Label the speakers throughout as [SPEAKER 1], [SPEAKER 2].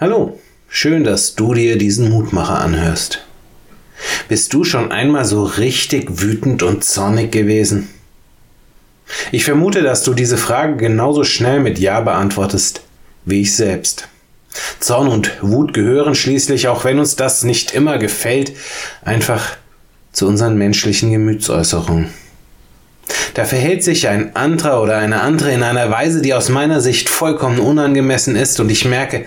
[SPEAKER 1] Hallo, schön, dass du dir diesen Mutmacher anhörst. Bist du schon einmal so richtig wütend und zornig gewesen? Ich vermute, dass du diese Frage genauso schnell mit Ja beantwortest wie ich selbst. Zorn und Wut gehören schließlich, auch wenn uns das nicht immer gefällt, einfach zu unseren menschlichen Gemütsäußerungen. Da verhält sich ein anderer oder eine andere in einer Weise, die aus meiner Sicht vollkommen unangemessen ist, und ich merke,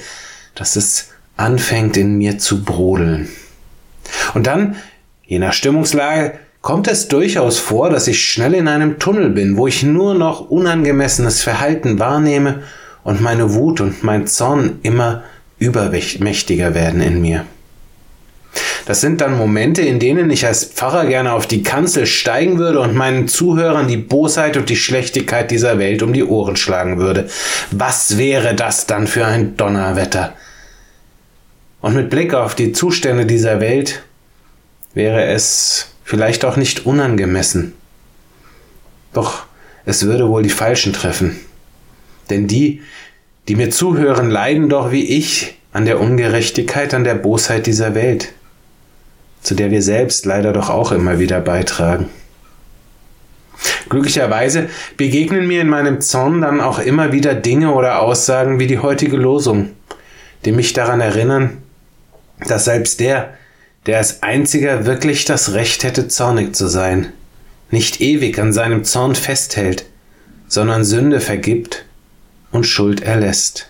[SPEAKER 1] dass es anfängt in mir zu brodeln. Und dann, je nach Stimmungslage, kommt es durchaus vor, dass ich schnell in einem Tunnel bin, wo ich nur noch unangemessenes Verhalten wahrnehme und meine Wut und mein Zorn immer übermächtiger werden in mir. Das sind dann Momente, in denen ich als Pfarrer gerne auf die Kanzel steigen würde und meinen Zuhörern die Bosheit und die Schlechtigkeit dieser Welt um die Ohren schlagen würde. Was wäre das dann für ein Donnerwetter? Und mit Blick auf die Zustände dieser Welt wäre es vielleicht auch nicht unangemessen. Doch es würde wohl die Falschen treffen. Denn die, die mir zuhören, leiden doch wie ich an der Ungerechtigkeit, an der Bosheit dieser Welt, zu der wir selbst leider doch auch immer wieder beitragen. Glücklicherweise begegnen mir in meinem Zorn dann auch immer wieder Dinge oder Aussagen wie die heutige Losung, die mich daran erinnern, dass selbst der, der als einziger wirklich das Recht hätte, zornig zu sein, nicht ewig an seinem Zorn festhält, sondern Sünde vergibt und Schuld erlässt.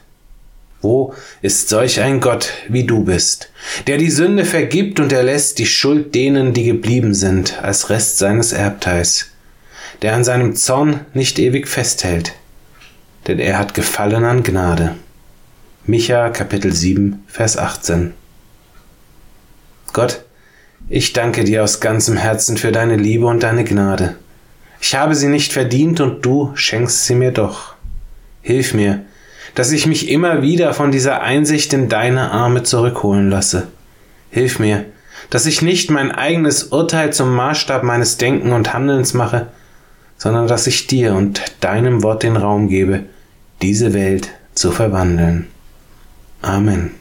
[SPEAKER 1] Wo ist solch ein Gott, wie du bist, der die Sünde vergibt und erlässt die Schuld denen, die geblieben sind, als Rest seines Erbteils, der an seinem Zorn nicht ewig festhält, denn er hat Gefallen an Gnade. Micha Kapitel 7, Vers 18 Gott, ich danke dir aus ganzem Herzen für deine Liebe und deine Gnade. Ich habe sie nicht verdient und du schenkst sie mir doch. Hilf mir, dass ich mich immer wieder von dieser Einsicht in deine Arme zurückholen lasse. Hilf mir, dass ich nicht mein eigenes Urteil zum Maßstab meines Denken und Handelns mache, sondern dass ich dir und deinem Wort den Raum gebe, diese Welt zu verwandeln. Amen.